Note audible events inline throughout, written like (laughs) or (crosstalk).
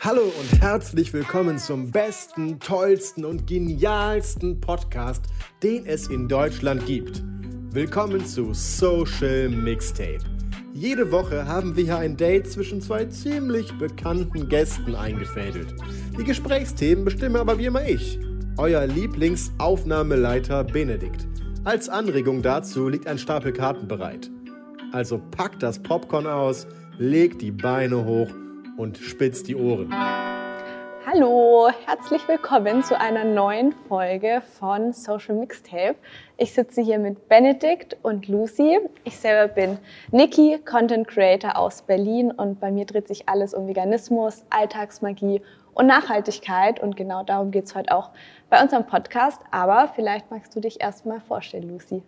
Hallo und herzlich willkommen zum besten, tollsten und genialsten Podcast, den es in Deutschland gibt. Willkommen zu Social Mixtape. Jede Woche haben wir hier ein Date zwischen zwei ziemlich bekannten Gästen eingefädelt. Die Gesprächsthemen bestimme aber wie immer ich, euer Lieblingsaufnahmeleiter Benedikt. Als Anregung dazu liegt ein Stapel Karten bereit. Also packt das Popcorn aus, legt die Beine hoch und spitzt die Ohren. Hallo, herzlich willkommen zu einer neuen Folge von Social Mixtape. Ich sitze hier mit Benedikt und Lucy. Ich selber bin Niki, Content Creator aus Berlin und bei mir dreht sich alles um Veganismus, Alltagsmagie und Nachhaltigkeit und genau darum geht es heute auch bei unserem Podcast. Aber vielleicht magst du dich erstmal vorstellen, Lucy.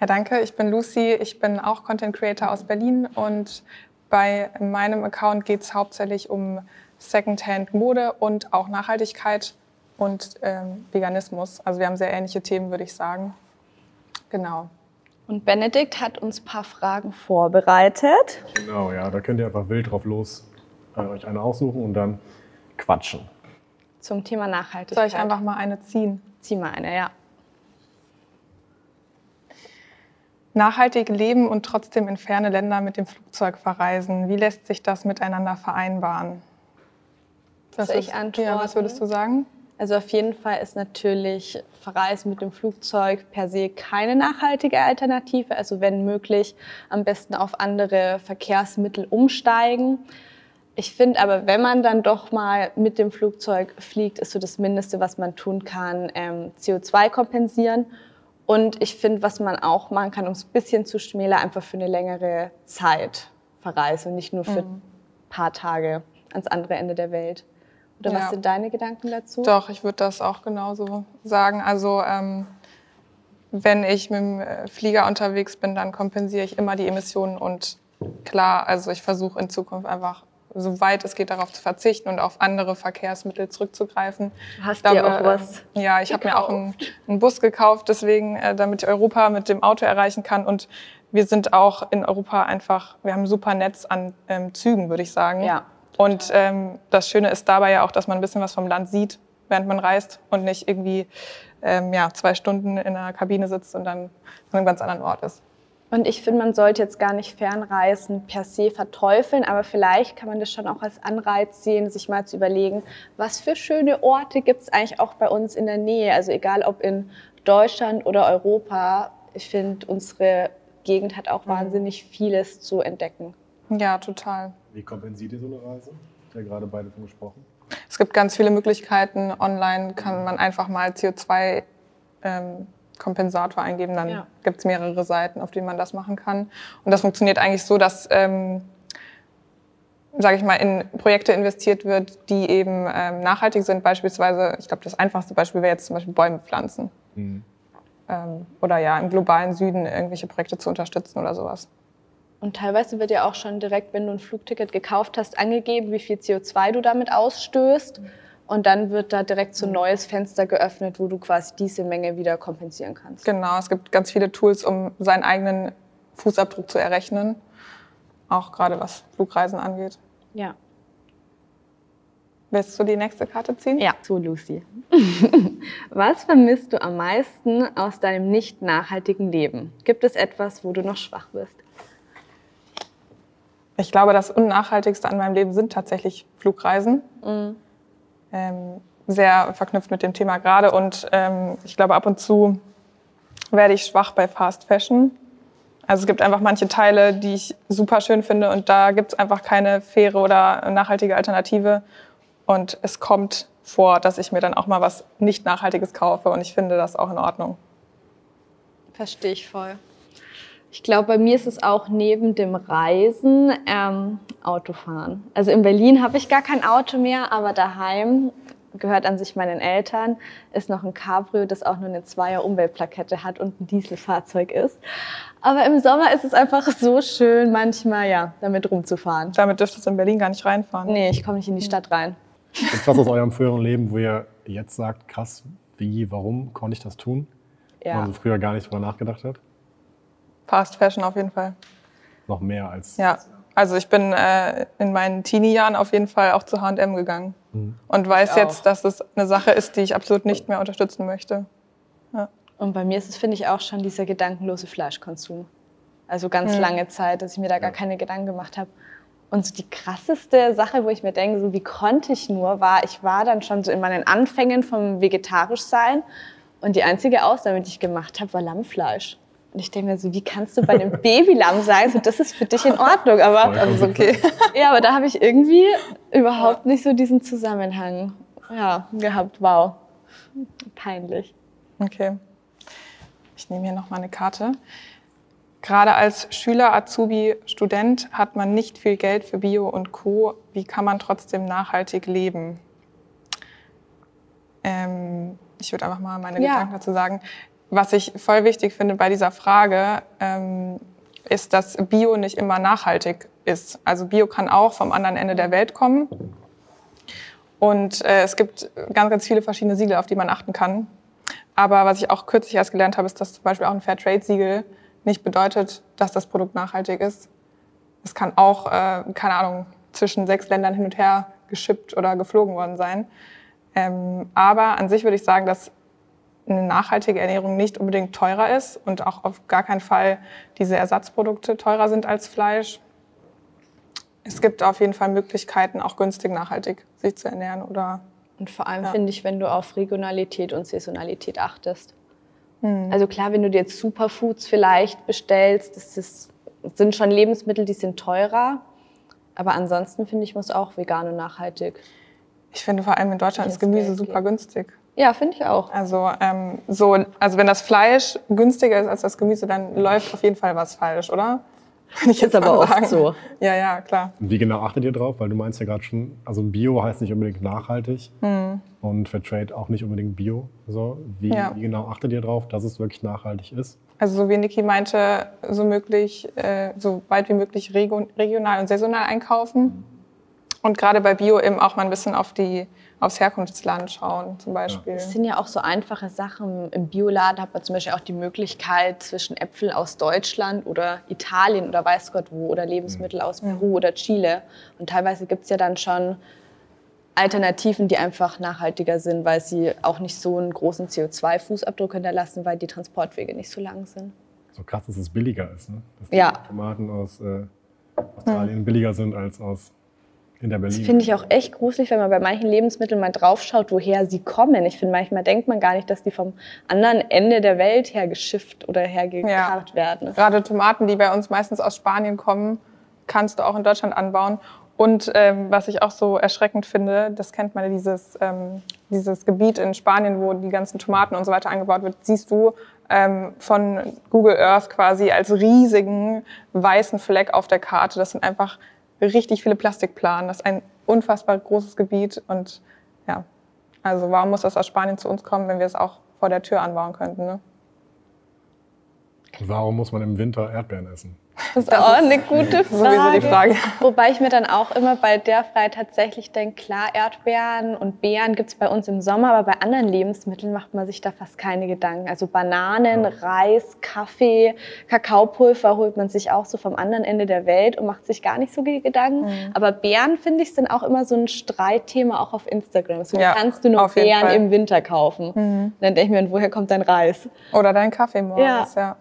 Ja, danke. Ich bin Lucy. Ich bin auch Content Creator aus Berlin und bei meinem Account geht es hauptsächlich um Secondhand-Mode und auch Nachhaltigkeit und ähm, Veganismus. Also wir haben sehr ähnliche Themen, würde ich sagen. Genau. Und Benedikt hat uns ein paar Fragen vorbereitet. Genau, ja, da könnt ihr einfach wild drauf los äh, euch eine aussuchen und dann quatschen. Zum Thema Nachhaltigkeit. Soll ich einfach mal eine ziehen? Zieh mal eine, ja. Nachhaltig leben und trotzdem in ferne Länder mit dem Flugzeug verreisen. Wie lässt sich das miteinander vereinbaren? Was Soll ich antworten? Ja, was würdest du sagen? Also auf jeden Fall ist natürlich Verreisen mit dem Flugzeug per se keine nachhaltige Alternative. Also wenn möglich, am besten auf andere Verkehrsmittel umsteigen. Ich finde aber, wenn man dann doch mal mit dem Flugzeug fliegt, ist so das Mindeste, was man tun kann, ähm, CO2 kompensieren. Und ich finde, was man auch machen kann, um es ein bisschen zu schmälern, einfach für eine längere Zeit verreisen und nicht nur für ein mhm. paar Tage ans andere Ende der Welt. Oder ja. was sind deine Gedanken dazu? Doch, ich würde das auch genauso sagen. Also ähm, wenn ich mit dem äh, Flieger unterwegs bin, dann kompensiere ich immer die Emissionen und klar, also ich versuche in Zukunft einfach soweit es geht, darauf zu verzichten und auf andere Verkehrsmittel zurückzugreifen. Du hast dir auch was? Ja, ich habe mir auch einen, einen, Bus gekauft, deswegen, äh, damit ich Europa mit dem Auto erreichen kann. Und wir sind auch in Europa einfach, wir haben ein super Netz an ähm, Zügen, würde ich sagen. Ja. Und ähm, das Schöne ist dabei ja auch, dass man ein bisschen was vom Land sieht, während man reist und nicht irgendwie ähm, ja, zwei Stunden in einer Kabine sitzt und dann an einem ganz anderen Ort ist. Und ich finde, man sollte jetzt gar nicht Fernreisen per se verteufeln, aber vielleicht kann man das schon auch als Anreiz sehen, sich mal zu überlegen, was für schöne Orte gibt es eigentlich auch bei uns in der Nähe. Also egal ob in Deutschland oder Europa, ich finde, unsere Gegend hat auch mhm. wahnsinnig vieles zu entdecken. Ja, total. Wie kompensiert ihr so eine Reise? Ja gerade beide von gesprochen. Es gibt ganz viele Möglichkeiten. Online kann man einfach mal CO2 ähm, Kompensator eingeben, dann ja. gibt es mehrere Seiten, auf denen man das machen kann. Und das funktioniert eigentlich so, dass, ähm, sage ich mal, in Projekte investiert wird, die eben ähm, nachhaltig sind. Beispielsweise, ich glaube, das einfachste Beispiel wäre jetzt zum Beispiel Bäume pflanzen. Mhm. Ähm, oder ja, im globalen Süden irgendwelche Projekte zu unterstützen oder sowas. Und teilweise wird ja auch schon direkt, wenn du ein Flugticket gekauft hast, angegeben, wie viel CO2 du damit ausstößt. Mhm. Und dann wird da direkt so ein neues Fenster geöffnet, wo du quasi diese Menge wieder kompensieren kannst. Genau, es gibt ganz viele Tools, um seinen eigenen Fußabdruck zu errechnen. Auch gerade was Flugreisen angeht. Ja. Willst du die nächste Karte ziehen? Ja, zu Lucy. (laughs) was vermisst du am meisten aus deinem nicht nachhaltigen Leben? Gibt es etwas, wo du noch schwach bist? Ich glaube, das Unnachhaltigste an meinem Leben sind tatsächlich Flugreisen. Mhm ähm, sehr verknüpft mit dem Thema gerade. Und ähm, ich glaube, ab und zu werde ich schwach bei Fast Fashion. Also es gibt einfach manche Teile, die ich super schön finde und da gibt es einfach keine faire oder nachhaltige Alternative. Und es kommt vor, dass ich mir dann auch mal was nicht Nachhaltiges kaufe und ich finde das auch in Ordnung. Verstehe ich voll. Ich glaube, bei mir ist es auch neben dem Reisen ähm, Autofahren. Also in Berlin habe ich gar kein Auto mehr, aber daheim gehört an sich meinen Eltern, ist noch ein Cabrio, das auch nur eine Zweier Umweltplakette hat und ein Dieselfahrzeug ist. Aber im Sommer ist es einfach so schön, manchmal ja, damit rumzufahren. Damit dürftest du in Berlin gar nicht reinfahren. Nee, ich komme nicht in die Stadt rein. Gibt was aus eurem früheren Leben, wo ihr jetzt sagt, krass, wie, warum konnte ich das tun? Ja. Wo man so früher gar nicht drüber nachgedacht hat? Fast Fashion auf jeden Fall. Noch mehr als. Ja, also ich bin äh, in meinen Teenie-Jahren auf jeden Fall auch zu H&M gegangen mhm. und weiß jetzt, dass es eine Sache ist, die ich absolut nicht mehr unterstützen möchte. Ja. Und bei mir ist es, finde ich, auch schon dieser gedankenlose Fleischkonsum. Also ganz mhm. lange Zeit, dass ich mir da gar keine Gedanken gemacht habe. Und so die krasseste Sache, wo ich mir denke, so wie konnte ich nur, war, ich war dann schon so in meinen Anfängen vom Vegetarischsein und die einzige Ausnahme, die ich gemacht habe, war Lammfleisch. Und ich denke mir so, wie kannst du bei einem (laughs) Babylamm sagen, so, das ist für dich in Ordnung, aber also okay. Ja, aber da habe ich irgendwie überhaupt nicht so diesen Zusammenhang ja, gehabt. Wow, peinlich. Okay. Ich nehme hier noch mal eine Karte. Gerade als Schüler, Azubi, Student hat man nicht viel Geld für Bio und Co. Wie kann man trotzdem nachhaltig leben? Ähm, ich würde einfach mal meine ja. Gedanken dazu sagen. Was ich voll wichtig finde bei dieser Frage, ähm, ist, dass Bio nicht immer nachhaltig ist. Also Bio kann auch vom anderen Ende der Welt kommen. Und äh, es gibt ganz, ganz viele verschiedene Siegel, auf die man achten kann. Aber was ich auch kürzlich erst gelernt habe, ist, dass zum Beispiel auch ein Fairtrade-Siegel nicht bedeutet, dass das Produkt nachhaltig ist. Es kann auch, äh, keine Ahnung, zwischen sechs Ländern hin und her geschippt oder geflogen worden sein. Ähm, aber an sich würde ich sagen, dass eine nachhaltige Ernährung nicht unbedingt teurer ist und auch auf gar keinen Fall diese Ersatzprodukte teurer sind als Fleisch. Es gibt auf jeden Fall Möglichkeiten, auch günstig nachhaltig sich zu ernähren oder und vor allem ja. finde ich, wenn du auf Regionalität und Saisonalität achtest. Hm. Also klar, wenn du dir jetzt Superfoods vielleicht bestellst, das, ist, das sind schon Lebensmittel, die sind teurer. Aber ansonsten finde ich, muss auch vegan und nachhaltig. Ich finde vor allem in Deutschland ist Gemüse super günstig. Ja, finde ich auch. Also, ähm, so, also wenn das Fleisch günstiger ist als das Gemüse, dann läuft auf jeden Fall was falsch, oder? (laughs) Ich jetzt aber auch so. Ja, ja, klar. Wie genau achtet ihr drauf? Weil du meinst ja gerade schon, also Bio heißt nicht unbedingt nachhaltig hm. und Fairtrade auch nicht unbedingt Bio. So, wie, ja. wie, genau achtet ihr drauf, dass es wirklich nachhaltig ist? Also so wie Niki meinte, so möglich, äh, so weit wie möglich regional und saisonal einkaufen. Und gerade bei Bio eben auch mal ein bisschen auf die aufs Herkunftsland schauen zum Beispiel. Es sind ja auch so einfache Sachen. Im Bioladen hat man zum Beispiel auch die Möglichkeit, zwischen Äpfeln aus Deutschland oder Italien oder weiß Gott wo oder Lebensmittel aus mhm. Peru oder Chile. Und teilweise gibt es ja dann schon Alternativen, die einfach nachhaltiger sind, weil sie auch nicht so einen großen CO2-Fußabdruck hinterlassen, weil die Transportwege nicht so lang sind. So krass, dass es billiger ist, ne? dass die ja. Tomaten aus äh, Australien mhm. billiger sind als aus in der Berlin. Das finde ich auch echt gruselig, wenn man bei manchen Lebensmitteln mal draufschaut, woher sie kommen. Ich finde, manchmal denkt man gar nicht, dass die vom anderen Ende der Welt her geschifft oder hergekarrt ja. werden. Gerade Tomaten, die bei uns meistens aus Spanien kommen, kannst du auch in Deutschland anbauen. Und ähm, was ich auch so erschreckend finde, das kennt man, dieses, ähm, dieses Gebiet in Spanien, wo die ganzen Tomaten und so weiter angebaut wird, siehst du ähm, von Google Earth quasi als riesigen weißen Fleck auf der Karte. Das sind einfach richtig viele Plastikplanen. Das ist ein unfassbar großes Gebiet und ja, also warum muss das aus Spanien zu uns kommen, wenn wir es auch vor der Tür anbauen könnten? Ne? Warum muss man im Winter Erdbeeren essen? Das ist auch eine gute Frage. (laughs) Sowieso die Frage. Wobei ich mir dann auch immer bei der Frage tatsächlich denke, klar, Erdbeeren und Beeren gibt es bei uns im Sommer, aber bei anderen Lebensmitteln macht man sich da fast keine Gedanken. Also Bananen, ja. Reis, Kaffee, Kakaopulver holt man sich auch so vom anderen Ende der Welt und macht sich gar nicht so viele Gedanken. Mhm. Aber Beeren, finde ich, sind auch immer so ein Streitthema auch auf Instagram. So ja, kannst du nur Beeren im Winter kaufen. Mhm. Dann denke ich mir, woher kommt dein Reis? Oder dein Kaffee morgens, ja. ja.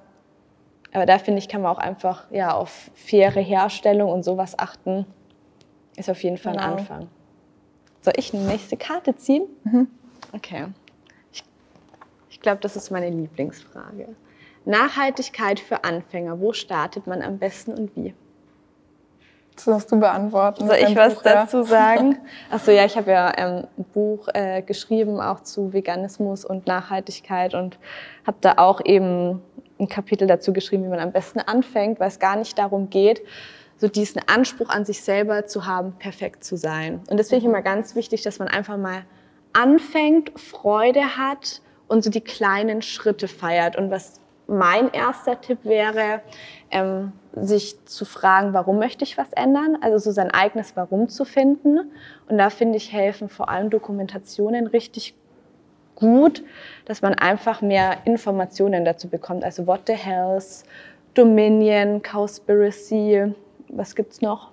Aber da finde ich, kann man auch einfach ja, auf faire Herstellung und sowas achten. Ist auf jeden Fall ein genau. Anfang. Soll ich eine nächste Karte ziehen? Mhm. Okay. Ich, ich glaube, das ist meine Lieblingsfrage. Nachhaltigkeit für Anfänger. Wo startet man am besten und wie? Das musst du beantworten. Soll ich was Buch, dazu sagen? Achso, ja, ich habe ja ähm, ein Buch äh, geschrieben, auch zu Veganismus und Nachhaltigkeit und habe da auch eben ein Kapitel dazu geschrieben, wie man am besten anfängt, weil es gar nicht darum geht, so diesen Anspruch an sich selber zu haben, perfekt zu sein. Und das finde ich immer ganz wichtig, dass man einfach mal anfängt, Freude hat und so die kleinen Schritte feiert. Und was mein erster Tipp wäre, ähm, sich zu fragen, warum möchte ich was ändern? Also so sein eigenes Warum zu finden. Und da finde ich helfen vor allem Dokumentationen richtig gut, dass man einfach mehr Informationen dazu bekommt. Also What the Hells, Dominion, Cowspiracy, was gibt's noch?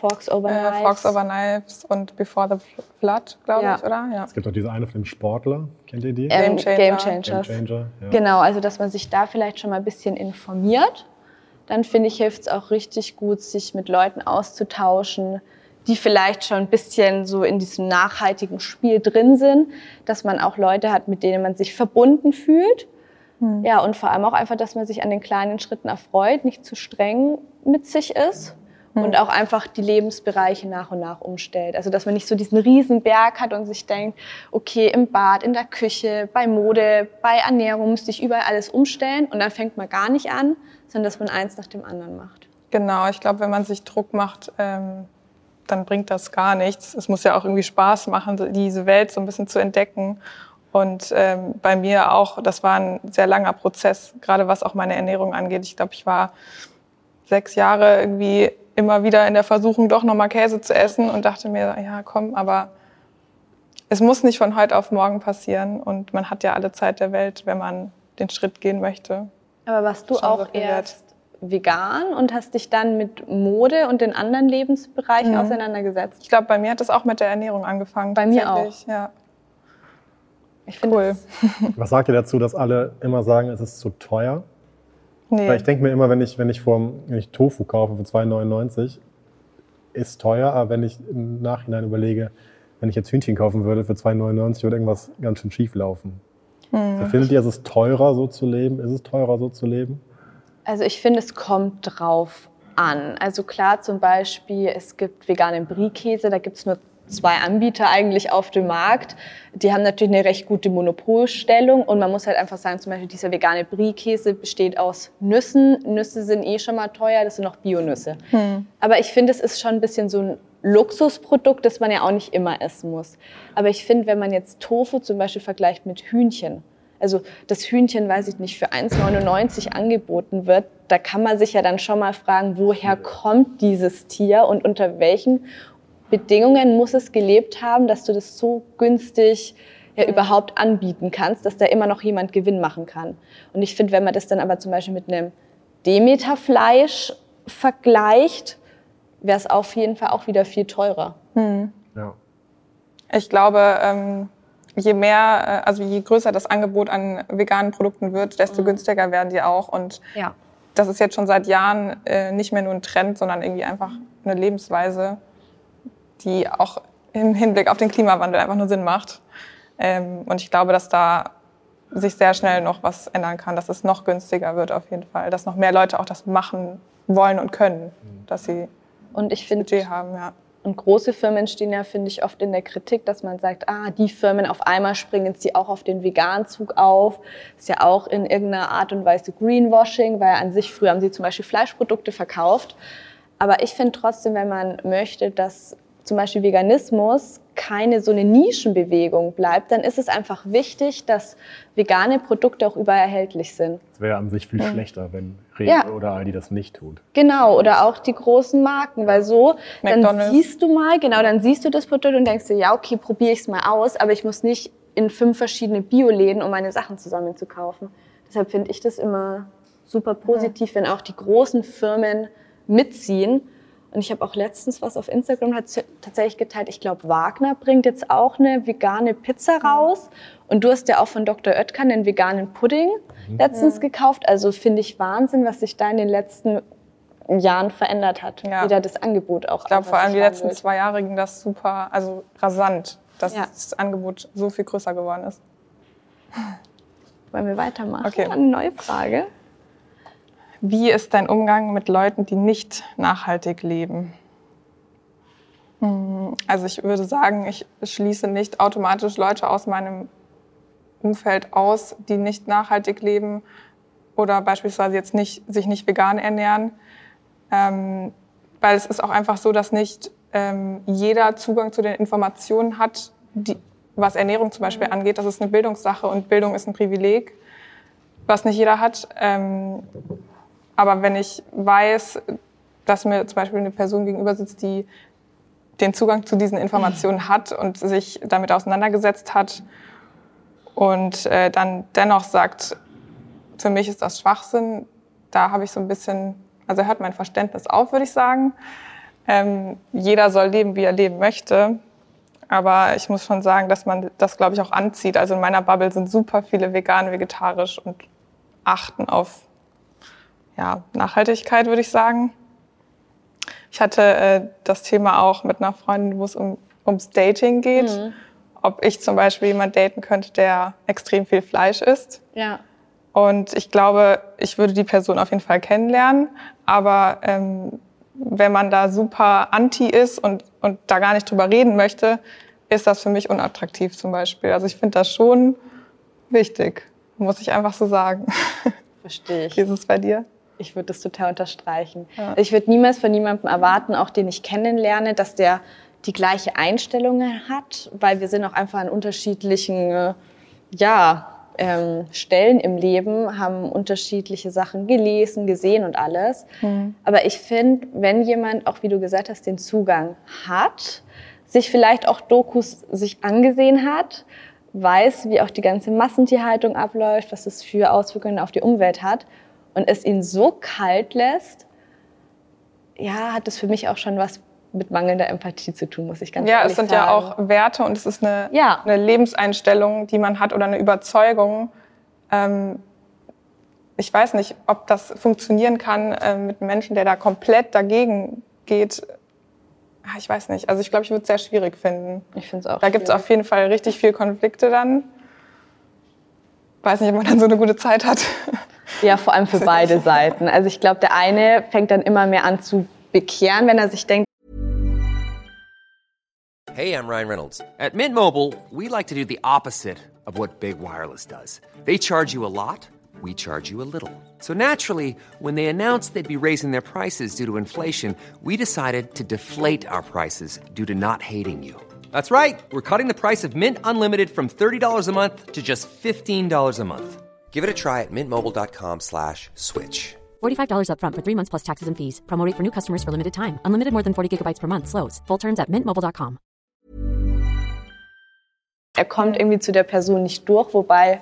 Forks Over Knives. Äh, Forks Over Knives und Before the Flood, glaube ja. ich, oder? Ja. Es gibt auch diese eine von dem Sportler, kennt ihr die? Ähm, Game Changer. Game Changers. Game Changer, ja. Genau, also dass man sich da vielleicht schon mal ein bisschen informiert dann finde ich, hilft es auch richtig gut, sich mit Leuten auszutauschen, die vielleicht schon ein bisschen so in diesem nachhaltigen Spiel drin sind, dass man auch Leute hat, mit denen man sich verbunden fühlt. Hm. Ja, und vor allem auch einfach, dass man sich an den kleinen Schritten erfreut, nicht zu streng mit sich ist hm. und auch einfach die Lebensbereiche nach und nach umstellt. Also, dass man nicht so diesen riesen Berg hat und sich denkt, okay, im Bad, in der Küche, bei Mode, bei Ernährung müsste ich überall alles umstellen und dann fängt man gar nicht an, sondern dass man eins nach dem anderen macht. Genau, ich glaube, wenn man sich Druck macht, ähm, dann bringt das gar nichts. Es muss ja auch irgendwie Spaß machen, diese Welt so ein bisschen zu entdecken. Und ähm, bei mir auch, das war ein sehr langer Prozess, gerade was auch meine Ernährung angeht. Ich glaube, ich war sechs Jahre irgendwie immer wieder in der Versuchung, doch nochmal Käse zu essen und dachte mir, ja, komm, aber es muss nicht von heute auf morgen passieren und man hat ja alle Zeit der Welt, wenn man den Schritt gehen möchte. Aber warst du auch erst vegan und hast dich dann mit Mode und den anderen Lebensbereichen mhm. auseinandergesetzt? Ich glaube, bei mir hat das auch mit der Ernährung angefangen. Bei mir auch. Ja. Ich cool. (laughs) (laughs) Was sagt ihr dazu, dass alle immer sagen, es ist zu teuer? Nee. Weil ich denke mir immer, wenn ich, wenn ich, vom, wenn ich Tofu kaufe für 2,99, ist teuer, aber wenn ich im Nachhinein überlege, wenn ich jetzt Hühnchen kaufen würde für 2,99, würde irgendwas ganz schön schief laufen. Hm. Findet ihr, es ist teurer so zu leben? Ist es teurer so zu leben? Also ich finde, es kommt drauf an. Also klar, zum Beispiel, es gibt veganen Brie-Käse, da gibt es nur zwei Anbieter eigentlich auf dem Markt. Die haben natürlich eine recht gute Monopolstellung und man muss halt einfach sagen, zum Beispiel dieser vegane Brie-Käse besteht aus Nüssen. Nüsse sind eh schon mal teuer, das sind auch Bionüsse. Hm. Aber ich finde, es ist schon ein bisschen so ein Luxusprodukt, das man ja auch nicht immer essen muss. Aber ich finde, wenn man jetzt Tofu zum Beispiel vergleicht mit Hühnchen, also das Hühnchen, weiß ich nicht, für 1,99 angeboten wird, da kann man sich ja dann schon mal fragen, woher kommt dieses Tier und unter welchen Bedingungen muss es gelebt haben, dass du das so günstig ja, überhaupt anbieten kannst, dass da immer noch jemand Gewinn machen kann. Und ich finde, wenn man das dann aber zum Beispiel mit einem Demeterfleisch vergleicht, wäre es auf jeden Fall auch wieder viel teurer. Hm. Ja. Ich glaube, ähm, je mehr, äh, also je größer das Angebot an veganen Produkten wird, desto mhm. günstiger werden die auch. Und ja. das ist jetzt schon seit Jahren äh, nicht mehr nur ein Trend, sondern irgendwie einfach eine Lebensweise, die auch im Hinblick auf den Klimawandel einfach nur Sinn macht. Ähm, und ich glaube, dass da sich sehr schnell noch was ändern kann, dass es noch günstiger wird auf jeden Fall, dass noch mehr Leute auch das machen wollen und können, dass sie und ich finde, Budget haben, ja. Und große Firmen stehen ja, finde ich, oft in der Kritik, dass man sagt, ah, die Firmen auf einmal springen jetzt die auch auf den Veganzug auf. Ist ja auch in irgendeiner Art und Weise Greenwashing, weil an sich früher haben sie zum Beispiel Fleischprodukte verkauft. Aber ich finde trotzdem, wenn man möchte, dass zum Beispiel Veganismus keine so eine Nischenbewegung bleibt, dann ist es einfach wichtig, dass vegane Produkte auch überall erhältlich sind. Es wäre an sich viel mhm. schlechter, wenn Rewe ja. oder Aldi das nicht tut. Genau, oder auch die großen Marken, weil so, McDonald's. dann siehst du mal, genau, dann siehst du das Produkt und denkst dir, ja, okay, probiere ich es mal aus, aber ich muss nicht in fünf verschiedene Bioläden, um meine Sachen zusammen zu kaufen. Deshalb finde ich das immer super positiv, ja. wenn auch die großen Firmen mitziehen und ich habe auch letztens was auf Instagram tatsächlich geteilt. Ich glaube, Wagner bringt jetzt auch eine vegane Pizza raus. Und du hast ja auch von Dr. Oetker einen veganen Pudding mhm. letztens ja. gekauft. Also finde ich Wahnsinn, was sich da in den letzten Jahren verändert hat. Ja. Wieder das Angebot auch. Ich glaube, vor allem die letzten will. zwei Jahre ging das super, also rasant, dass ja. das Angebot so viel größer geworden ist. Wollen wir weitermachen? Okay. Eine neue Frage. Wie ist dein Umgang mit Leuten, die nicht nachhaltig leben? Hm, also ich würde sagen, ich schließe nicht automatisch Leute aus meinem Umfeld aus, die nicht nachhaltig leben oder beispielsweise jetzt nicht, sich nicht vegan ernähren. Ähm, weil es ist auch einfach so, dass nicht ähm, jeder Zugang zu den Informationen hat, die, was Ernährung zum Beispiel mhm. angeht. Das ist eine Bildungssache und Bildung ist ein Privileg, was nicht jeder hat. Ähm, aber wenn ich weiß, dass mir zum Beispiel eine Person gegenüber sitzt, die den Zugang zu diesen Informationen hat und sich damit auseinandergesetzt hat und äh, dann dennoch sagt, für mich ist das Schwachsinn, da habe ich so ein bisschen, also hört mein Verständnis auf, würde ich sagen. Ähm, jeder soll leben, wie er leben möchte. Aber ich muss schon sagen, dass man das, glaube ich, auch anzieht. Also in meiner Bubble sind super viele vegan, vegetarisch und achten auf ja, Nachhaltigkeit, würde ich sagen. Ich hatte äh, das Thema auch mit einer Freundin, wo es um, ums Dating geht. Mhm. Ob ich zum Beispiel jemand daten könnte, der extrem viel Fleisch isst. Ja. Und ich glaube, ich würde die Person auf jeden Fall kennenlernen. Aber ähm, wenn man da super anti ist und, und da gar nicht drüber reden möchte, ist das für mich unattraktiv zum Beispiel. Also ich finde das schon wichtig, muss ich einfach so sagen. (laughs) Verstehe ich. Wie ist es bei dir? Ich würde das total unterstreichen. Ja. Ich würde niemals von jemandem erwarten, auch den ich kennenlerne, dass der die gleiche Einstellung hat, weil wir sind auch einfach an unterschiedlichen äh, ja, ähm, Stellen im Leben, haben unterschiedliche Sachen gelesen, gesehen und alles. Mhm. Aber ich finde, wenn jemand, auch wie du gesagt hast, den Zugang hat, sich vielleicht auch Dokus sich angesehen hat, weiß, wie auch die ganze Massentierhaltung abläuft, was es für Auswirkungen auf die Umwelt hat und es ihn so kalt lässt, ja, hat es für mich auch schon was mit mangelnder Empathie zu tun, muss ich ganz ja, ehrlich sagen. Ja, es sind ja auch Werte und es ist eine, ja. eine Lebenseinstellung, die man hat oder eine Überzeugung. Ähm, ich weiß nicht, ob das funktionieren kann äh, mit einem Menschen, der da komplett dagegen geht. Ah, ich weiß nicht. Also ich glaube, ich würde es sehr schwierig finden. Ich finde es auch. Da gibt es auf jeden Fall richtig viel Konflikte dann. Weiß nicht, ob man dann so eine gute Zeit hat. Ja, vor allem für beide Seiten. Also ich glaube, der eine fängt dann immer mehr an zu bekehren, wenn er sich denkt. Hey, I'm Ryan Reynolds. At Mint Mobile, we like to do the opposite of what Big Wireless does. They charge you a lot, we charge you a little. So naturally, when they announced they'd be raising their prices due to inflation, we decided to deflate our prices due to not hating you. That's right. We're cutting the price of Mint Unlimited from $30 a month to just $15 a month. Give it a try at mintmobile.com slash switch. $45 upfront for three months plus taxes and fees. Promote for new customers for limited time. Unlimited more than 40 gigabytes per month. Slows. Full terms at mintmobile.com. Er kommt irgendwie zu der Person nicht durch, wobei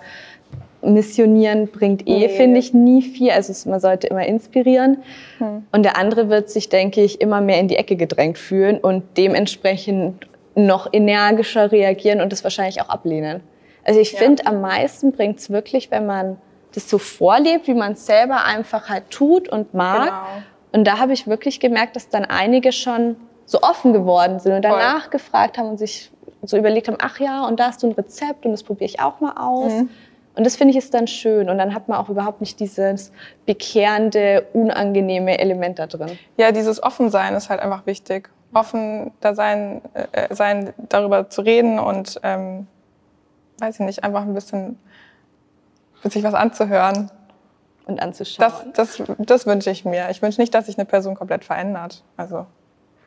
Missionieren bringt eh, nee. finde ich, nie viel. Also man sollte immer inspirieren. Hm. Und der andere wird sich, denke ich, immer mehr in die Ecke gedrängt fühlen und dementsprechend noch energischer reagieren und das wahrscheinlich auch ablehnen. Also ich ja. finde, am meisten bringt es wirklich, wenn man das so vorlebt, wie man es selber einfach halt tut und mag. Genau. Und da habe ich wirklich gemerkt, dass dann einige schon so offen geworden sind und danach Voll. gefragt haben und sich so überlegt haben, ach ja, und da hast du ein Rezept und das probiere ich auch mal aus. Mhm. Und das finde ich ist dann schön. Und dann hat man auch überhaupt nicht dieses bekehrende, unangenehme Element da drin. Ja, dieses Offensein ist halt einfach wichtig. Offen da sein, äh, sein darüber zu reden und ähm, weiß ich nicht, einfach ein bisschen sich was anzuhören. Und anzuschauen. Das, das, das wünsche ich mir. Ich wünsche nicht, dass sich eine Person komplett verändert. Also,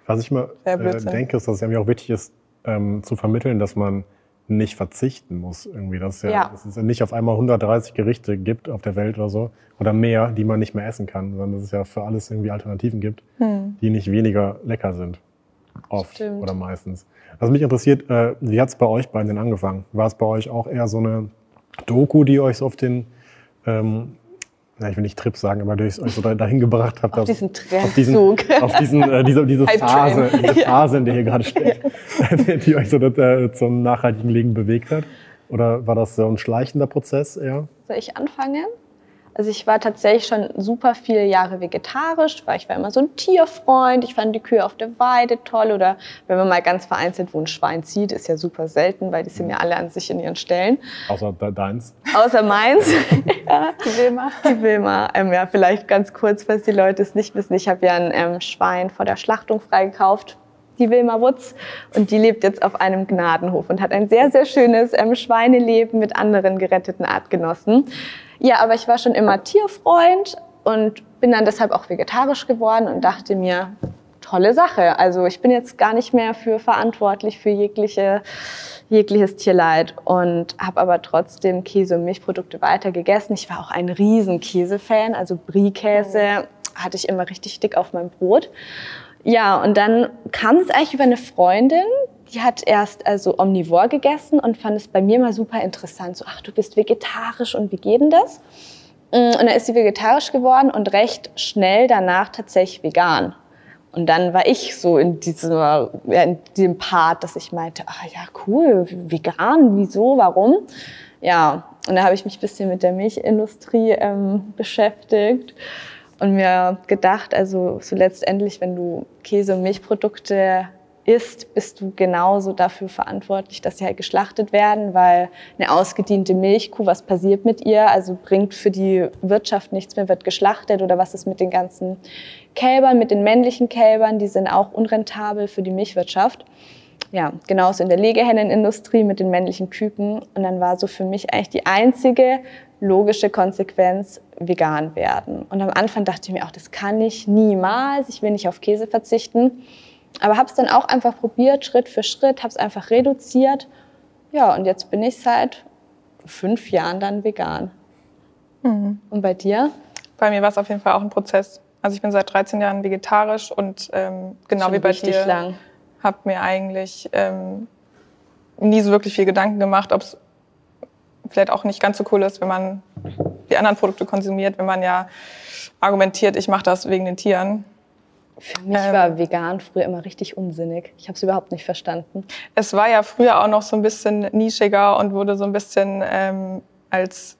Was ich mal äh, denke, ist, dass es irgendwie auch wichtig ist, ähm, zu vermitteln, dass man nicht verzichten muss irgendwie. Dass, es ja, ja. Dass es nicht auf einmal 130 Gerichte gibt auf der Welt oder so oder mehr, die man nicht mehr essen kann, sondern dass es ja für alles irgendwie Alternativen gibt, hm. die nicht weniger lecker sind. Oft Stimmt. oder meistens. Was mich interessiert, äh, wie hat es bei euch beiden denn angefangen? War es bei euch auch eher so eine Doku, die euch so auf den, ähm, na, ich will nicht Trip sagen, aber die euch so dahin gebracht habt? Auf diesen Trendzug. Auf diesen, äh, diese, diese (laughs) Phase, diese (laughs) Phase, in der ihr gerade steckt, (laughs) die euch so äh, zum nachhaltigen Leben bewegt hat? Oder war das so ein schleichender Prozess eher? Soll ich anfangen? Also ich war tatsächlich schon super viele Jahre vegetarisch, weil ich war immer so ein Tierfreund. Ich fand die Kühe auf der Weide toll. Oder wenn man mal ganz vereinzelt wo ein Schwein zieht, ist ja super selten, weil die sind ja alle an sich in ihren Stellen. Außer deins. Außer meins. (laughs) ja. Die Wilma. Die Wilma. Ähm, ja, vielleicht ganz kurz, falls die Leute es nicht wissen. Ich habe ja ein ähm, Schwein vor der Schlachtung freigekauft die Wilma Wutz. Und die lebt jetzt auf einem Gnadenhof und hat ein sehr, sehr schönes ähm, Schweineleben mit anderen geretteten Artgenossen. Ja, aber ich war schon immer Tierfreund und bin dann deshalb auch vegetarisch geworden und dachte mir, tolle Sache. Also ich bin jetzt gar nicht mehr für verantwortlich für jegliche, jegliches Tierleid und habe aber trotzdem Käse und Milchprodukte weiter gegessen. Ich war auch ein riesen Käsefan, also Brie-Käse hatte ich immer richtig dick auf meinem Brot. Ja, und dann kam es eigentlich über eine Freundin, die hat erst also omnivor gegessen und fand es bei mir mal super interessant. So, ach, du bist vegetarisch und wie geht denn das? Mm, und dann ist sie vegetarisch geworden und recht schnell danach tatsächlich vegan. Und dann war ich so in, dieser, in diesem Part, dass ich meinte, ah ja, cool, vegan, wieso, warum? Ja, und da habe ich mich ein bisschen mit der Milchindustrie ähm, beschäftigt und mir gedacht, also so letztendlich, wenn du Käse und Milchprodukte isst, bist du genauso dafür verantwortlich, dass sie halt geschlachtet werden, weil eine ausgediente Milchkuh, was passiert mit ihr? Also bringt für die Wirtschaft nichts mehr, wird geschlachtet oder was ist mit den ganzen Kälbern, mit den männlichen Kälbern, die sind auch unrentabel für die Milchwirtschaft. Ja, genauso in der Legehennenindustrie mit den männlichen Küken. Und dann war so für mich eigentlich die einzige logische Konsequenz, vegan werden. Und am Anfang dachte ich mir auch, das kann ich niemals, ich will nicht auf Käse verzichten. Aber habe es dann auch einfach probiert, Schritt für Schritt, habe es einfach reduziert. Ja, und jetzt bin ich seit fünf Jahren dann vegan. Mhm. Und bei dir? Bei mir war es auf jeden Fall auch ein Prozess. Also ich bin seit 13 Jahren vegetarisch und ähm, genau Schon wie bei dir habe mir eigentlich ähm, nie so wirklich viel Gedanken gemacht, ob es vielleicht auch nicht ganz so cool ist, wenn man die anderen Produkte konsumiert, wenn man ja argumentiert, ich mache das wegen den Tieren. Für mich ähm, war vegan früher immer richtig unsinnig. Ich habe es überhaupt nicht verstanden. Es war ja früher auch noch so ein bisschen nischiger und wurde so ein bisschen ähm, als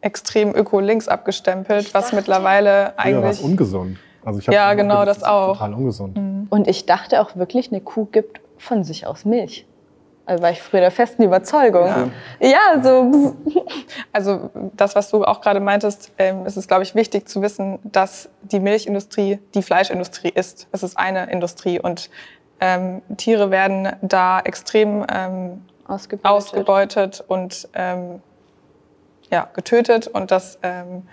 extrem öko-links abgestempelt, was mittlerweile eigentlich. Ja, war ungesund. Also ich ja, genau, das auch. Total ungesund. Mhm. Und ich dachte auch wirklich, eine Kuh gibt von sich aus Milch. Also war ich früher der festen Überzeugung. Ja, ja so. (laughs) Also das, was du auch gerade meintest, ähm, ist es, glaube ich, wichtig zu wissen, dass die Milchindustrie die Fleischindustrie ist. Es ist eine Industrie und ähm, Tiere werden da extrem ähm, ausgebeutet. ausgebeutet, und ähm, ja, getötet. Und das ähm,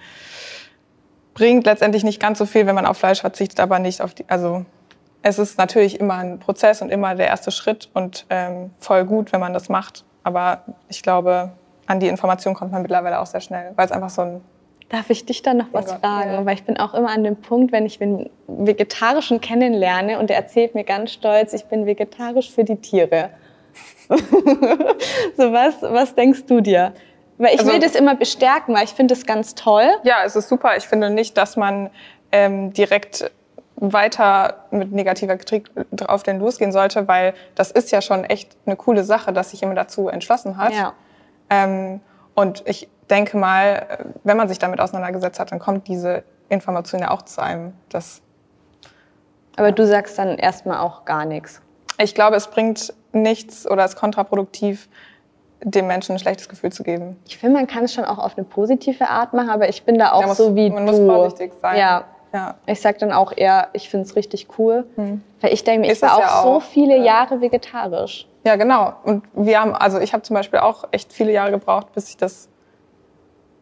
bringt letztendlich nicht ganz so viel, wenn man auf Fleisch verzichtet, aber nicht auf die, also es ist natürlich immer ein Prozess und immer der erste Schritt und ähm, voll gut, wenn man das macht. Aber ich glaube, an die Information kommt man mittlerweile auch sehr schnell, weil es einfach so ein Darf ich dich dann noch was oh fragen? Ja. Weil ich bin auch immer an dem Punkt, wenn ich den Vegetarischen kennenlerne und er erzählt mir ganz stolz, ich bin vegetarisch für die Tiere. (laughs) so was, was denkst du dir? Weil ich also, will das immer bestärken, weil ich finde das ganz toll. Ja, es ist super. Ich finde nicht, dass man ähm, direkt weiter mit negativer Kritik auf den losgehen sollte, weil das ist ja schon echt eine coole Sache, dass sich jemand dazu entschlossen hat. Ja. Ähm, und ich denke mal, wenn man sich damit auseinandergesetzt hat, dann kommt diese Information ja auch zu einem. Das Aber du sagst dann erstmal auch gar nichts. Ich glaube, es bringt nichts oder ist kontraproduktiv, dem Menschen ein schlechtes Gefühl zu geben. Ich finde, man kann es schon auch auf eine positive Art machen, aber ich bin da auch ja, muss, so wie man du. Man muss vorsichtig sein. Ja, ja. Ich sage dann auch eher, ich finde es richtig cool. Hm. Weil ich denke mir, ich war auch, ja auch so viele ja. Jahre vegetarisch. Ja, genau. Und wir haben, also ich habe zum Beispiel auch echt viele Jahre gebraucht, bis ich das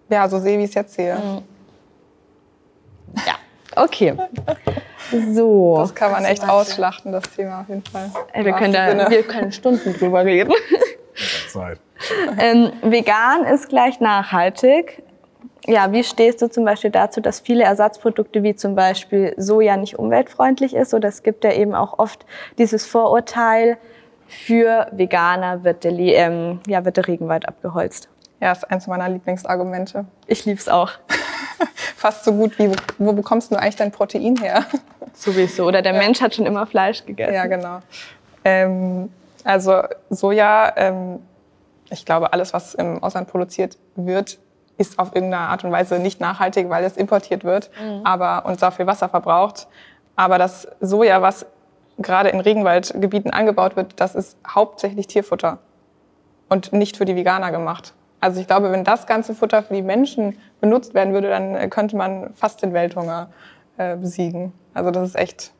ja so sehe, wie ich es jetzt sehe. Hm. Ja, okay. (laughs) So. Das kann man echt ausschlachten, das Thema auf jeden Fall. Ey, wir, können da, wir können Stunden drüber reden. Zeit. (laughs) ähm, vegan ist gleich nachhaltig ja, wie stehst du zum Beispiel dazu, dass viele Ersatzprodukte wie zum Beispiel Soja nicht umweltfreundlich ist? Oder es gibt ja eben auch oft dieses Vorurteil, für Veganer wird der, ähm, ja, wird der Regenwald abgeholzt. Ja, ist eins meiner Lieblingsargumente. Ich lieb's auch. (laughs) Fast so gut wie, wo bekommst du eigentlich dein Protein her? (laughs) Sowieso. Oder der ja. Mensch hat schon immer Fleisch gegessen. Ja, genau. Ähm, also Soja, ähm, ich glaube, alles, was im Ausland produziert wird, ist auf irgendeine Art und Weise nicht nachhaltig, weil es importiert wird mhm. aber, und sehr viel Wasser verbraucht. Aber das Soja, was gerade in Regenwaldgebieten angebaut wird, das ist hauptsächlich Tierfutter und nicht für die Veganer gemacht. Also ich glaube, wenn das ganze Futter für die Menschen benutzt werden würde, dann äh, könnte man fast den Welthunger äh, besiegen. Also das ist echt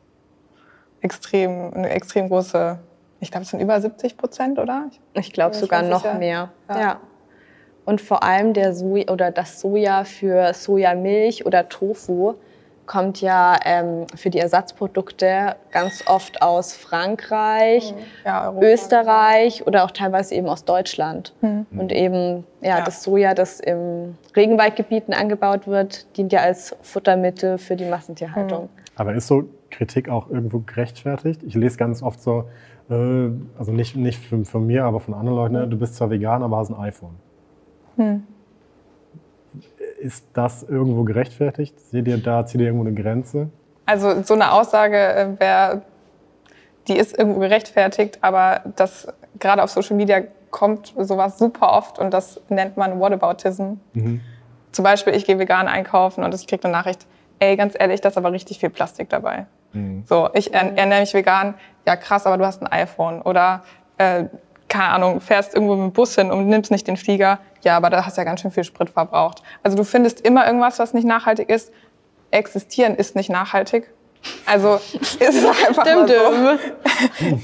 extrem, eine extrem große, ich glaube, es sind über 70 Prozent, oder? Ich, ich glaube sogar noch sicher. mehr. Ja. ja. Und vor allem der Soja oder das Soja für Sojamilch oder Tofu kommt ja ähm, für die Ersatzprodukte ganz oft aus Frankreich, mhm. ja, Österreich oder auch teilweise eben aus Deutschland. Mhm. Und eben ja, ja, das Soja, das im Regenwaldgebieten angebaut wird, dient ja als Futtermittel für die Massentierhaltung. Mhm. Aber ist so Kritik auch irgendwo gerechtfertigt? Ich lese ganz oft so, äh, also nicht, nicht von, von, mir, aber von anderen Leuten, ne, du bist zwar vegan, aber hast ein iPhone. Hm. Ist das irgendwo gerechtfertigt? Seht ihr da, zieht ihr irgendwo eine Grenze? Also so eine Aussage äh, wäre, die ist irgendwo gerechtfertigt, aber das gerade auf Social Media kommt sowas super oft und das nennt man Whataboutism. Mhm. Zum Beispiel, ich gehe vegan einkaufen und ich kriege eine Nachricht, ey, ganz ehrlich, da ist aber richtig viel Plastik dabei. Mhm. So, ich ernähre mich vegan, ja krass, aber du hast ein iPhone. Oder, äh, keine Ahnung, fährst irgendwo mit dem Bus hin und nimmst nicht den Flieger, ja, aber da hast du ja ganz schön viel Sprit verbraucht. Also du findest immer irgendwas, was nicht nachhaltig ist. Existieren ist nicht nachhaltig. Also (laughs) ist es einfach mal so.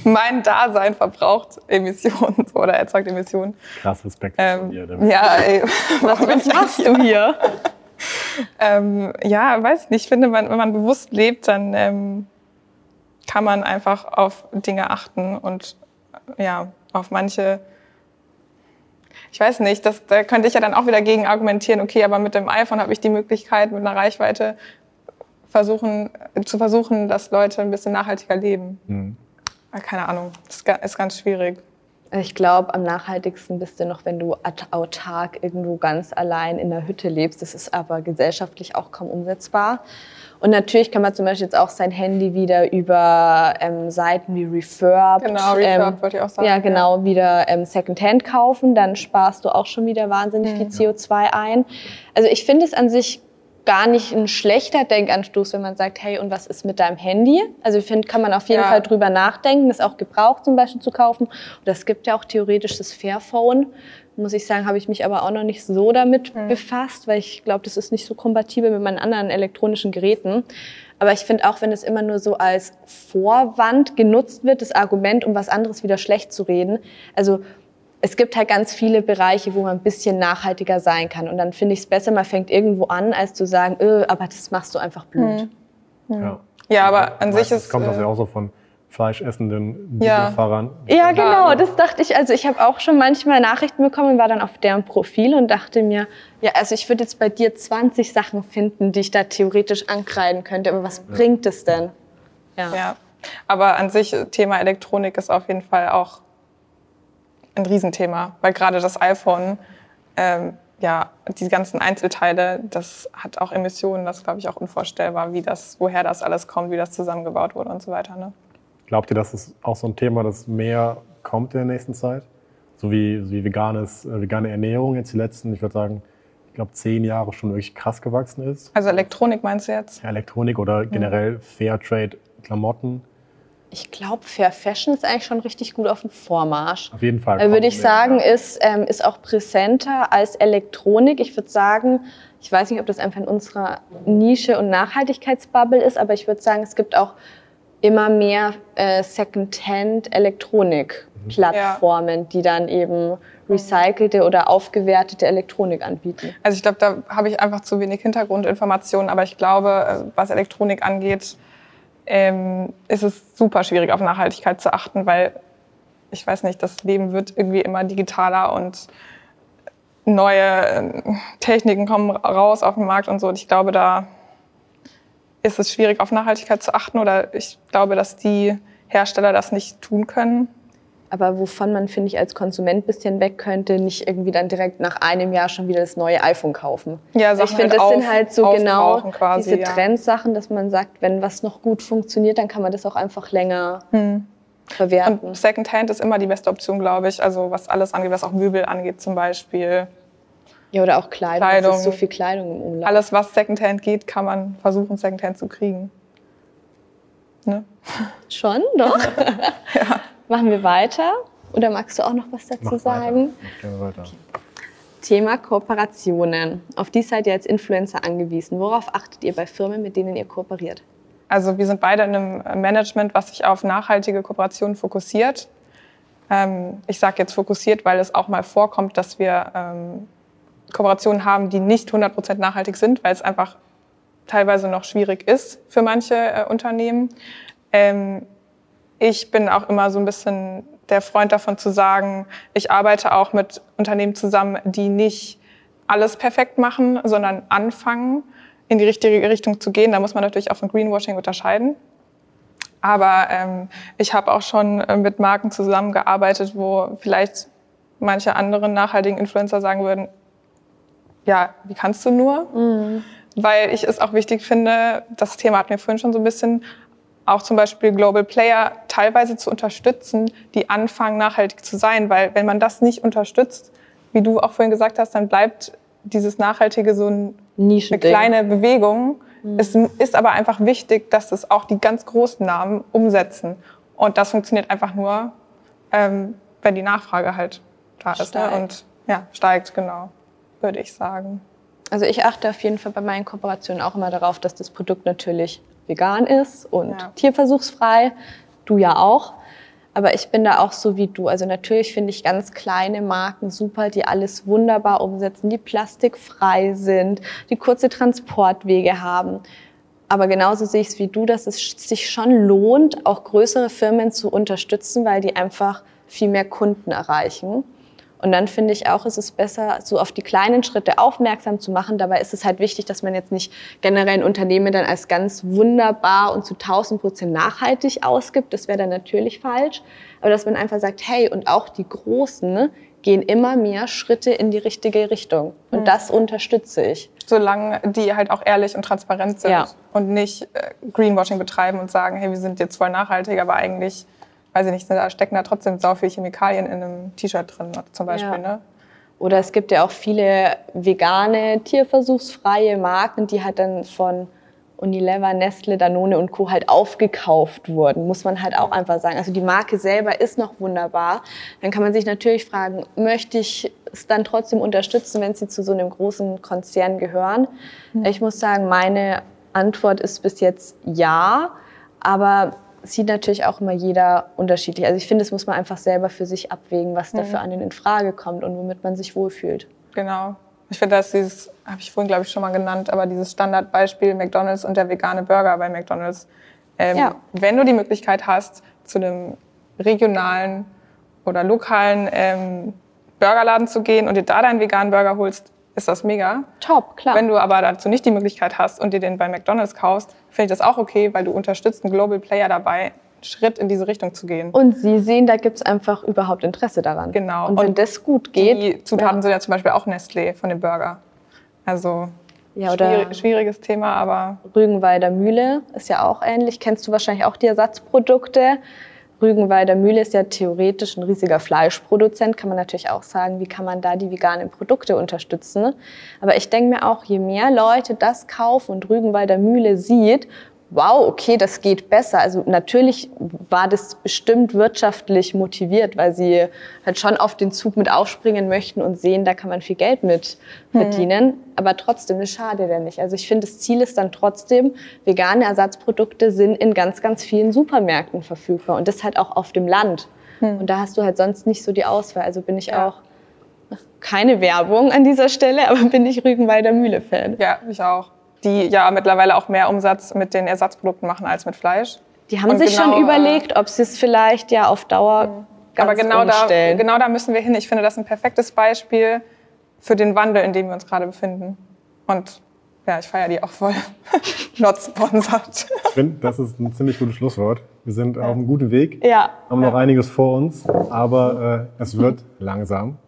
(laughs) mein Dasein verbraucht Emissionen (laughs) oder erzeugt Emissionen. Krass Respekt ähm, von dir. Damit. Ja, ey, was, was machst du hier? ähm, ja, weiß ich nicht. Ich finde, wenn man bewusst lebt, dann ähm, kann man einfach auf Dinge achten und ja, auf manche ich weiß nicht, das, da könnte ich ja dann auch wieder gegen argumentieren, okay, aber mit dem iPhone habe ich die Möglichkeit, mit einer Reichweite versuchen, zu versuchen, dass Leute ein bisschen nachhaltiger leben. Mhm. Keine Ahnung, das ist ganz schwierig. Ich glaube, am nachhaltigsten bist du noch, wenn du autark irgendwo ganz allein in der Hütte lebst. Das ist aber gesellschaftlich auch kaum umsetzbar. Und natürlich kann man zum Beispiel jetzt auch sein Handy wieder über ähm, Seiten wie Refurb, genau, Refurb ähm, wollte ich auch sagen. Ja, genau, ja. wieder ähm, Secondhand kaufen. Dann sparst du auch schon wieder wahnsinnig mhm. viel CO2 ein. Also ich finde es an sich gar nicht ein schlechter Denkanstoß, wenn man sagt, hey, und was ist mit deinem Handy? Also ich finde, kann man auf jeden ja. Fall drüber nachdenken, das auch gebraucht zum Beispiel zu kaufen. Und es gibt ja auch theoretisch das Fairphone, muss ich sagen, habe ich mich aber auch noch nicht so damit mhm. befasst, weil ich glaube, das ist nicht so kompatibel mit meinen anderen elektronischen Geräten. Aber ich finde auch, wenn es immer nur so als Vorwand genutzt wird, das Argument, um was anderes wieder schlecht zu reden. Also es gibt halt ganz viele Bereiche, wo man ein bisschen nachhaltiger sein kann. Und dann finde ich es besser, man fängt irgendwo an, als zu sagen, öh, aber das machst du einfach blöd. Mhm. Ja. ja, aber an sich ist. kommt das ja äh, auch so von fleischessenden. Ja. ja, genau, das dachte ich. Also ich habe auch schon manchmal Nachrichten bekommen und war dann auf deren Profil und dachte mir, ja, also ich würde jetzt bei dir 20 Sachen finden, die ich da theoretisch ankreiden könnte, aber was ja. bringt es denn? Ja. ja, aber an sich Thema Elektronik ist auf jeden Fall auch ein Riesenthema, weil gerade das iPhone, ähm, ja, die ganzen Einzelteile, das hat auch Emissionen, das glaube ich auch unvorstellbar, wie das, woher das alles kommt, wie das zusammengebaut wurde und so weiter. Ne? Glaubt ihr, das ist auch so ein Thema, das mehr kommt in der nächsten Zeit? So wie, wie veganes, äh, vegane Ernährung jetzt die letzten, ich würde sagen, ich glaube, zehn Jahre schon wirklich krass gewachsen ist. Also Elektronik meinst du jetzt? Ja, Elektronik oder generell mhm. Fairtrade-Klamotten. Ich glaube, Fair Fashion ist eigentlich schon richtig gut auf dem Vormarsch. Auf jeden Fall. Äh, würde ich sagen, ist, ähm, ist auch präsenter als Elektronik. Ich würde sagen, ich weiß nicht, ob das einfach in unserer Nische und Nachhaltigkeitsbubble ist, aber ich würde sagen, es gibt auch immer mehr äh, Second-Hand-Elektronik-Plattformen, ja. die dann eben recycelte oder aufgewertete Elektronik anbieten. Also ich glaube, da habe ich einfach zu wenig Hintergrundinformationen, aber ich glaube, äh, was Elektronik angeht, ähm, ist es super schwierig, auf Nachhaltigkeit zu achten, weil ich weiß nicht, das Leben wird irgendwie immer digitaler und neue äh, Techniken kommen raus auf den Markt und so. Und ich glaube, da ist es schwierig, auf Nachhaltigkeit zu achten oder ich glaube, dass die Hersteller das nicht tun können. Aber wovon man, finde ich, als Konsument ein bisschen weg könnte, nicht irgendwie dann direkt nach einem Jahr schon wieder das neue iPhone kaufen. Ja, ich finde, halt das auf, sind halt so genau quasi, diese ja. Trendsachen, dass man sagt, wenn was noch gut funktioniert, dann kann man das auch einfach länger hm. verwerten. Und Secondhand ist immer die beste Option, glaube ich. Also was alles angeht, was auch Möbel angeht zum Beispiel. Ja, oder auch Kleidung. Kleidung. Es ist so viel Kleidung im Umlauf. Alles, was Secondhand geht, kann man versuchen, Secondhand zu kriegen. Ne? Schon, doch? (laughs) Machen wir weiter? Oder magst du auch noch was dazu Mach weiter. sagen? Mach gerne weiter. Thema Kooperationen. Auf die seid ihr als Influencer angewiesen. Worauf achtet ihr bei Firmen, mit denen ihr kooperiert? Also wir sind beide in einem Management, was sich auf nachhaltige Kooperationen fokussiert. Ähm, ich sage jetzt fokussiert, weil es auch mal vorkommt, dass wir ähm, Kooperationen haben, die nicht 100% nachhaltig sind, weil es einfach teilweise noch schwierig ist für manche äh, Unternehmen. Ich bin auch immer so ein bisschen der Freund davon zu sagen, ich arbeite auch mit Unternehmen zusammen, die nicht alles perfekt machen, sondern anfangen, in die richtige Richtung zu gehen. Da muss man natürlich auch von Greenwashing unterscheiden. Aber ähm, ich habe auch schon äh, mit Marken zusammengearbeitet, wo vielleicht manche anderen nachhaltigen Influencer sagen würden, ja, wie kannst du nur? Weil ich es auch wichtig finde, das Thema hatten wir vorhin schon so ein bisschen, auch zum Beispiel Global Player teilweise zu unterstützen, die anfangen, nachhaltig zu sein. Weil wenn man das nicht unterstützt, wie du auch vorhin gesagt hast, dann bleibt dieses Nachhaltige so ein, eine kleine Bewegung. Es ist aber einfach wichtig, dass es auch die ganz großen Namen umsetzen. Und das funktioniert einfach nur, ähm, wenn die Nachfrage halt da ist. Ne? Steigt. Und ja, steigt, genau, würde ich sagen. Also ich achte auf jeden Fall bei meinen Kooperationen auch immer darauf, dass das Produkt natürlich vegan ist und Ja. tierversuchsfrei. Du ja auch. Aber ich bin da auch so wie du. Also natürlich finde ich ganz kleine Marken super, die alles wunderbar umsetzen, die plastikfrei sind, die kurze Transportwege haben. Aber genauso sehe ich es wie du, dass es sich schon lohnt, auch größere Firmen zu unterstützen, weil die einfach viel mehr Kunden erreichen. Und dann finde ich auch, ist es besser, so auf die kleinen Schritte aufmerksam zu machen. Dabei ist es halt wichtig, dass man jetzt nicht generell ein Unternehmen dann als ganz wunderbar und zu 1000 Prozent nachhaltig ausgibt. Das wäre dann natürlich falsch. Aber dass man einfach sagt, hey, und auch die Großen ne, gehen immer mehr Schritte in die richtige Richtung. Und das unterstütze ich. Solange die halt auch ehrlich und transparent sind Ja. und nicht äh, Greenwashing betreiben und sagen, hey, wir sind jetzt voll nachhaltig, aber eigentlich, weiß ich nicht, da stecken da trotzdem sau viele Chemikalien in einem T-Shirt drin, zum Beispiel. Ja. Ne? Oder es gibt ja auch viele vegane, tierversuchsfreie Marken, die halt dann von Unilever, Nestle, Danone und Co. halt aufgekauft wurden, muss man halt auch einfach sagen. Also die Marke selber ist noch wunderbar. Dann kann man sich natürlich fragen, möchte ich es dann trotzdem unterstützen, wenn sie zu so einem großen Konzern gehören? Ich muss sagen, meine Antwort ist bis jetzt ja, aber sieht natürlich auch immer jeder unterschiedlich. Also ich finde, das muss man einfach selber für sich abwägen, was da für einen in Frage kommt und womit man sich wohlfühlt. Genau. Ich finde, das ist dieses, habe ich vorhin, glaube ich, schon mal genannt, aber dieses Standardbeispiel McDonalds und der vegane Burger bei McDonalds. Ähm, Ja. Wenn du die Möglichkeit hast, zu einem regionalen oder lokalen ähm, Burgerladen zu gehen und dir da deinen veganen Burger holst, ist das mega. Top, klar. Wenn du aber dazu nicht die Möglichkeit hast und dir den bei McDonalds kaufst, finde ich das auch okay, weil du unterstützt einen Global Player dabei, einen Schritt in diese Richtung zu gehen. und Sie sehen, da gibt es einfach überhaupt Interesse daran. Genau. Und wenn Und das gut geht, die Zutaten sind ja zum Beispiel auch Nestlé von dem Burger. Also ja, schwierig, schwieriges Thema, aber Rügenwalder Mühle ist ja auch ähnlich. Kennst du wahrscheinlich auch die Ersatzprodukte? Rügenwalder Mühle ist ja theoretisch ein riesiger Fleischproduzent, kann man natürlich auch sagen, wie kann man da die veganen Produkte unterstützen. Aber ich denke mir auch, je mehr Leute das kaufen und Rügenwalder Mühle sieht, wow, okay, das geht besser. Also natürlich war das bestimmt wirtschaftlich motiviert, weil sie halt schon auf den Zug mit aufspringen möchten und sehen, da kann man viel Geld mit verdienen. Aber trotzdem, das schadet ja nicht. Also ich finde, das Ziel ist dann trotzdem, vegane Ersatzprodukte sind in ganz, ganz vielen Supermärkten verfügbar und das halt auch auf dem Land. Und da hast du halt sonst nicht so die Auswahl. Also bin ich Ja. auch keine Werbung an dieser Stelle, (laughs) aber bin ich Rügenwalder Mühle-Fan. ja, ich auch. Die ja mittlerweile auch mehr Umsatz mit den Ersatzprodukten machen als mit Fleisch. Die haben Und sich genau, schon überlegt, ob sie es vielleicht ja auf Dauer ganz Aber genau da, umstellen. genau da müssen wir hin. Ich finde das ein perfektes Beispiel für den Wandel, in dem wir uns gerade befinden. Und ja, ich feiere die auch voll. (laughs) Not sponsored. Ich finde, das ist ein ziemlich gutes Schlusswort. Wir sind auf einem guten Weg, Ja. haben noch einiges vor uns, aber äh, es wird langsam.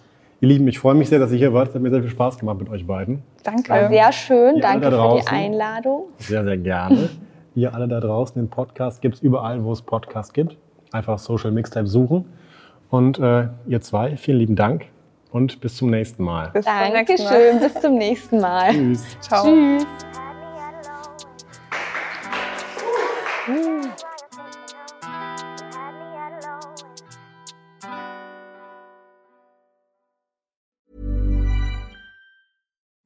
Ihr Lieben, ich freue mich sehr, dass ihr hier wart. Es hat mir sehr viel Spaß gemacht mit euch beiden. Danke. War sehr schön. Danke da für die. Einladung. Sehr, sehr gerne. ihr alle da draußen, den Podcast gibt es überall, wo es Podcasts gibt. Einfach Social Mixtape suchen. Und äh, ihr zwei, vielen lieben Dank. und bis zum nächsten Mal. Bis zum nächsten Dankeschön, Mal. bis zum nächsten Mal. Tschüss. Ciao. Tschüss.